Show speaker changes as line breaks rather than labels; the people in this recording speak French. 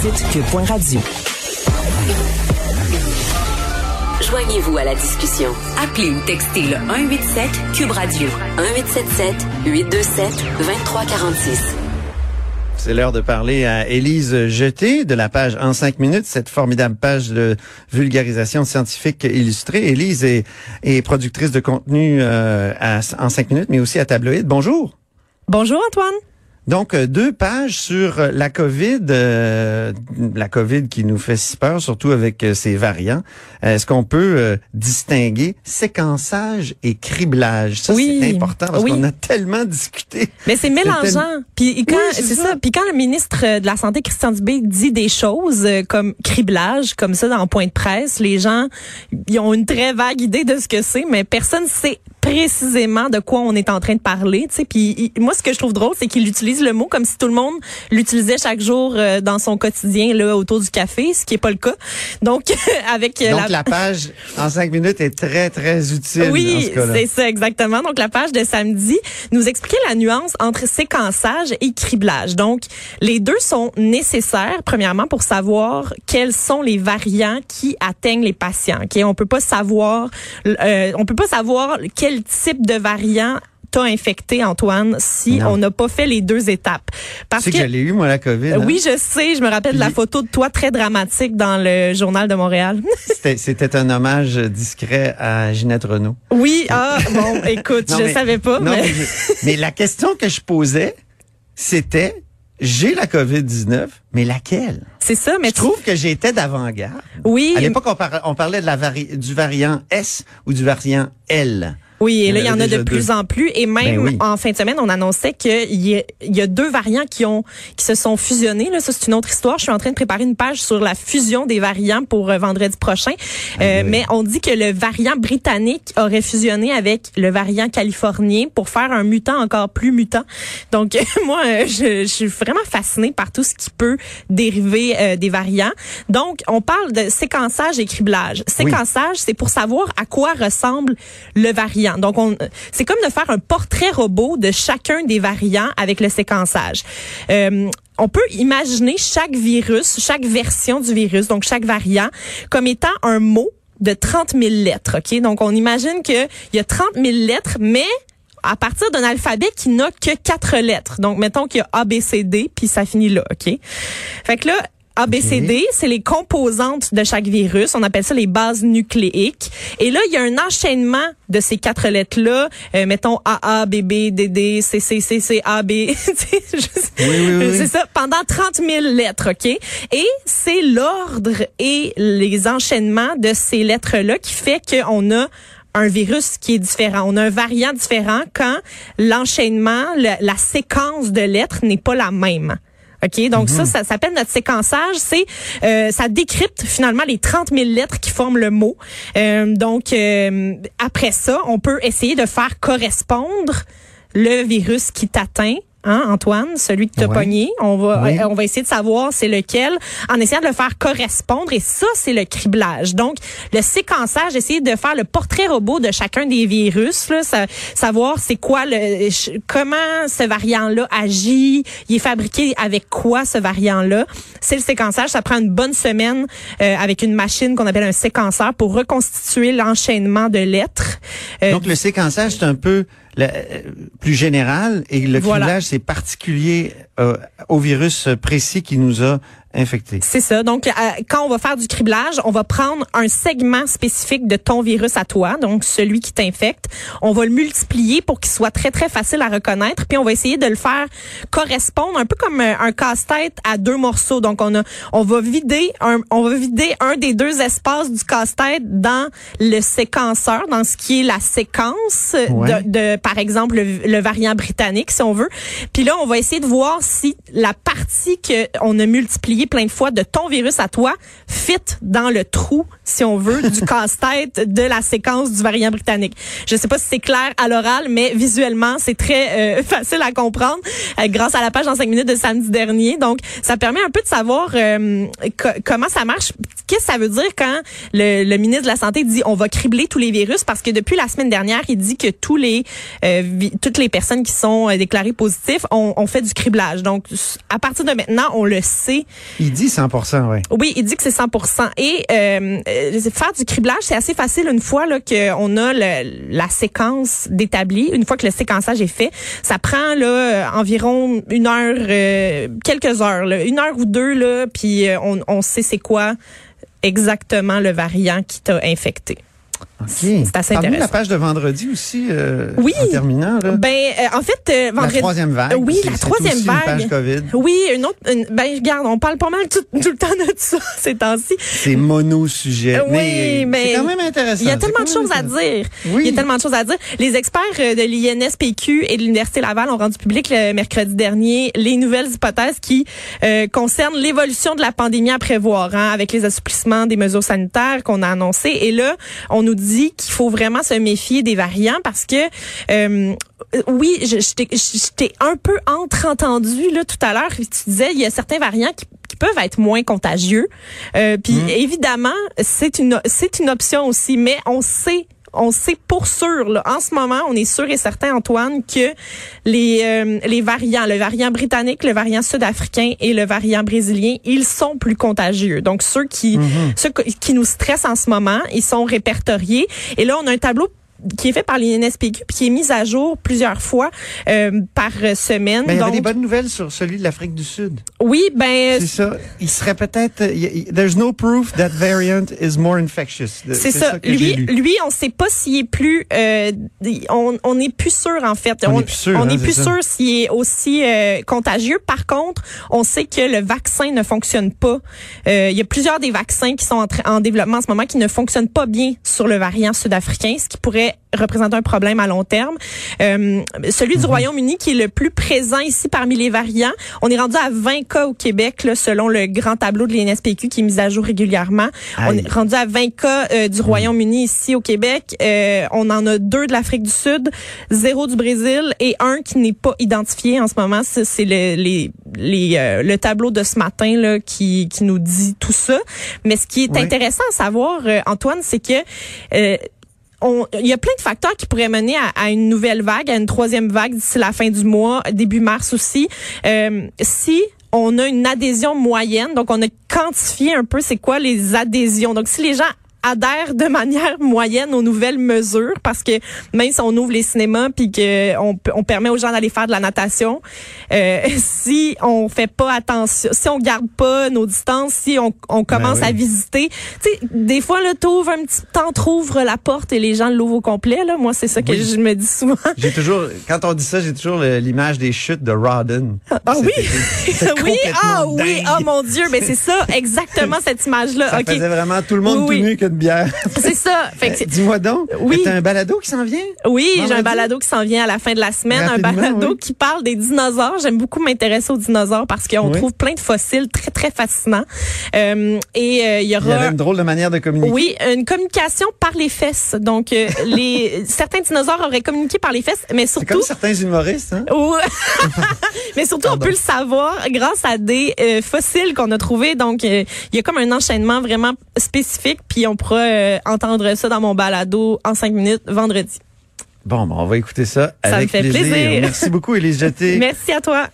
site cube.radio.
Joignez-vous à la discussion. Appelez ou textez le 187 Cube Radio 1877 827 2346.
C'est l'heure de parler à Élise Jeté de la page En cinq minutes, cette formidable page de vulgarisation scientifique illustrée. Élise est, est productrice de contenu euh, à, en cinq minutes, mais aussi à Tabloïd. Bonjour.
Bonjour Antoine.
Donc, euh, deux pages sur euh, la COVID, euh, la COVID qui nous fait si peur, surtout avec ses variants. Est-ce qu'on peut distinguer séquençage et criblage? Ça,
oui.
c'est important parce qu'on a tellement discuté.
Mais c'est mélangeant. Puis quand, c'est ça. Puis quand le ministre de la Santé, Christian Dubé, dit des choses comme criblage, comme ça, dans point de presse, les gens, ils ont une très vague idée de ce que c'est, mais personne sait précisément de quoi on est en train de parler. Tu sais, puis moi, ce que je trouve drôle, c'est qu'il utilise le mot comme si tout le monde l'utilisait chaque jour euh, dans son quotidien là autour du café, ce qui est pas le cas. Donc avec
euh, donc la... page en cinq minutes est très très utile.
Oui, c'est ça exactement. Donc la page de samedi nous expliquait la nuance entre séquençage et criblage. Donc les deux sont nécessaires premièrement pour savoir quels sont les variants qui atteignent les patients. Ok, on peut pas savoir, euh, on peut pas savoir quel quel type de variant t'a infecté, Antoine, si on n'a pas fait les deux étapes?
Parce que, que j'allais eu, moi, la COVID.
Hein? Oui, je sais. Je me rappelle de la photo de toi très dramatique dans le Journal de Montréal.
C'était un hommage discret à Ginette Renault.
Oui, ah, bon, écoute, je ne savais pas. mais...
mais la question que je posais, c'était j'ai la COVID-19, mais laquelle?
C'est ça, mais
je trouve que j'étais d'avant-garde.
Oui.
À l'époque, on, parlait de la du variant S ou du variant L.
Oui, et là, il y en a de plus en plus. Et même ben en fin de semaine, on annonçait qu'il y, y, a deux variants qui ont qui se sont fusionnés. Là, ça, c'est une autre histoire. Je suis en train de préparer une page sur la fusion des variants pour euh, vendredi prochain. Euh, mais on dit que le variant britannique aurait fusionné avec le variant californien pour faire un mutant encore plus mutant. Donc, moi, euh, je, je, suis vraiment fascinée par tout ce qui peut dériver des variants. Donc, on parle de séquençage et criblage. Séquençage, c'est pour savoir à quoi ressemble le variant. Donc, c'est comme de faire un portrait robot de chacun des variants avec le séquençage. Euh, on peut imaginer chaque virus, chaque version du virus, donc chaque variant, comme étant un mot de 30 000 lettres. Ok, donc on imagine qu'il y a 30 000 lettres, mais à partir d'un alphabet qui n'a que quatre lettres. Donc, mettons qu'il y a A, B, C, D, puis ça finit là, OK? Fait que là, ABCD, c'est les composantes de chaque virus. On appelle ça les bases nucléiques. Et là, il y a un enchaînement de ces quatre lettres-là. Euh, mettons AA, BB, DD, CC, CC, AB. c'est ça, pendant 30 000 lettres, OK? Et c'est l'ordre et les enchaînements de ces lettres-là qui fait qu'on a un virus qui est différent. On a un variant différent quand l'enchaînement, la séquence de lettres n'est pas la même. OK? Donc ça, mhm. ça s'appelle notre séquençage. C'est euh, ça décrypte finalement les 30 000 lettres qui forment le mot. Euh, donc euh, après ça, on peut essayer de faire correspondre le virus qui t'atteint Hein, Antoine, celui que tu as pogné. On va, on va essayer de savoir c'est lequel en essayant de le faire correspondre. Et ça, c'est le criblage. Donc, le séquençage, essayer de faire le portrait robot de chacun des virus, là, savoir c'est quoi le, comment ce variant-là agit, il est fabriqué avec quoi ce variant-là. C'est le séquençage. Ça prend une bonne semaine euh, avec une machine qu'on appelle un séquenceur pour reconstituer l'enchaînement de lettres.
Euh, Donc, le séquençage, c'est un peu le, plus général et le criblage, c'est particulier euh, au virus précis qui nous a
C'est ça. Donc, euh, quand on va faire du criblage, on va prendre un segment spécifique de ton virus à toi, donc celui qui t'infecte. On va le multiplier pour qu'il soit très, très facile à reconnaître. Puis, on va essayer de le faire correspondre un peu comme euh, un, casse-tête à deux morceaux. Donc, on a, on va vider un, on va vider un des deux espaces du casse-tête dans le séquenceur, dans ce qui est la séquence de, par exemple, le, variant britannique, si on veut. Puis là, on va essayer de voir si la partie qu'on a multipliée plein de fois de ton virus à toi fit dans le trou, si on veut, du casse-tête de la séquence du variant britannique. Je sais pas si c'est clair à l'oral, mais visuellement, c'est très euh, facile à comprendre euh, grâce à la page en 5 minutes de samedi dernier. Donc, ça permet un peu de savoir euh, comment ça marche. Qu'est-ce que ça veut dire quand le, ministre de la Santé dit on va cribler tous les virus? Parce que depuis la semaine dernière, il dit que tous les toutes les personnes qui sont déclarées positives ont, ont fait du criblage. Donc, à partir de maintenant, on le sait
Il dit 100% oui.
Oui, il dit que c'est 100 Et euh, faire du criblage, c'est assez facile une fois là qu'on a la séquence d'établi, une fois que le séquençage est fait. Ça prend là environ une heure, euh, quelques heures, là, une heure ou deux, là, puis euh, on sait c'est quoi exactement le variant qui t'a infecté.
C'est assez intéressant. la page de vendredi aussi, euh,
oui.
en terminant. Là.
Ben, euh, en fait, euh, vendredi.
La troisième vague.
Oui, la troisième vague. Une
page COVID.
Oui, une autre. ben, regarde, on parle pas mal tout, tout le temps de ça ces temps-ci.
C'est mono-sujet.
Oui, mais,
c'est quand même intéressant.
Il y a tellement de choses à dire. Oui. Il y a tellement de choses à dire. Les experts de l'INSPQ et de l'Université Laval ont rendu public le mercredi dernier les nouvelles hypothèses qui concernent l'évolution de la pandémie à prévoir, hein, avec les assouplissements des mesures sanitaires qu'on a annoncées. Et là, on nous dit dit qu'il faut vraiment se méfier des variants parce que euh, oui, je, t'ai un peu entre-entendu là tout à l'heure. Tu disais il y a certains variants qui, peuvent être moins contagieux. Euh, puis mmh. évidemment, c'est une c'est une option aussi, mais on sait on sait pour sûr, là, en ce moment, on est sûr et certain, Antoine, que les, euh, les variants, le variant britannique, le variant sud-africain et le variant brésilien, ils sont plus contagieux. Donc, ceux qui, mhm. ceux qui nous stressent en ce moment, ils sont répertoriés. Et là, on a un tableau qui est fait par l'INSPQ puis qui est mise à jour plusieurs fois euh, par semaine.
Mais il y avait des bonnes nouvelles sur celui de l'Afrique du Sud.
Oui, ben
c'est ça. Il serait peut-être there's no proof that variant is more infectious.
C'est ça. lui, lui, on sait pas s'il est plus euh, on on est plus sûr en fait.
On, est plus sûr.
On
hein,
est plus sûr s'il est aussi euh, contagieux. Par contre, on sait que le vaccin ne fonctionne pas. Euh, il y a plusieurs des vaccins qui sont en, en développement en ce moment qui ne fonctionnent pas bien sur le variant sud-africain, ce qui pourrait représente un problème à long terme. Euh, celui du mhm. Royaume-Uni qui est le plus présent ici parmi les variants. On est rendu à 20 cas au Québec, là, selon le grand tableau de l'INSPQ qui est mis à jour régulièrement. On est rendu à 20 cas euh, du mhm. Royaume-Uni ici au Québec. Euh, on en a deux de l'Afrique du Sud, zéro du Brésil et un qui n'est pas identifié en ce moment. C'est le, les, les, euh, le tableau de ce matin là, qui, qui nous dit tout ça. Mais ce qui est intéressant à savoir, Antoine, c'est que il y a plein de facteurs qui pourraient mener à, une nouvelle vague, à une troisième vague d'ici la fin du mois, début mars aussi. Euh, si on a une adhésion moyenne, donc on a quantifié un peu c'est quoi les adhésions. Donc si les gens adhèrent de manière moyenne aux nouvelles mesures parce que même si on ouvre les cinémas puis que on, on permet aux gens d'aller faire de la natation, euh, si on fait pas attention, si on garde pas nos distances, si on, on commence ben à visiter, tu sais, des fois là, t'ouvres un petit temps, t'ouvres la porte et les gens l'ouvrent au complet là. Moi, c'est ça que je me dis souvent.
J'ai toujours, quand on dit ça, j'ai toujours l'image des chutes de Rodden.
Ah oui, oui, ah oui, oh mon Dieu, mais c'est ça, exactement cette image là.
Ça faisait vraiment tout le monde tout nu que bière.
C'est ça.
Euh, dis-moi donc. Oui. T'as un balado qui s'en vient?
Oui, j'ai un balado qui s'en vient à la fin de la semaine. un balado qui parle des dinosaures. J'aime beaucoup m'intéresser aux dinosaures parce qu'on trouve plein de fossiles très, très fascinants. Euh, et euh, il y aura... Il y
avait une drôle de manière de communiquer.
Oui, une communication par les fesses. Donc, les certains dinosaures auraient communiqué par les fesses, mais surtout...
comme certains humoristes, hein?
mais surtout, on peut le savoir grâce à des fossiles qu'on a trouvés. Donc, il y a comme un enchaînement vraiment spécifique, puis on pourra euh, entendre ça dans mon balado en cinq minutes vendredi.
Bon, ben, on va écouter ça,
ça
avec
me fait plaisir.
Merci beaucoup, Élise Jeté.
Merci à toi.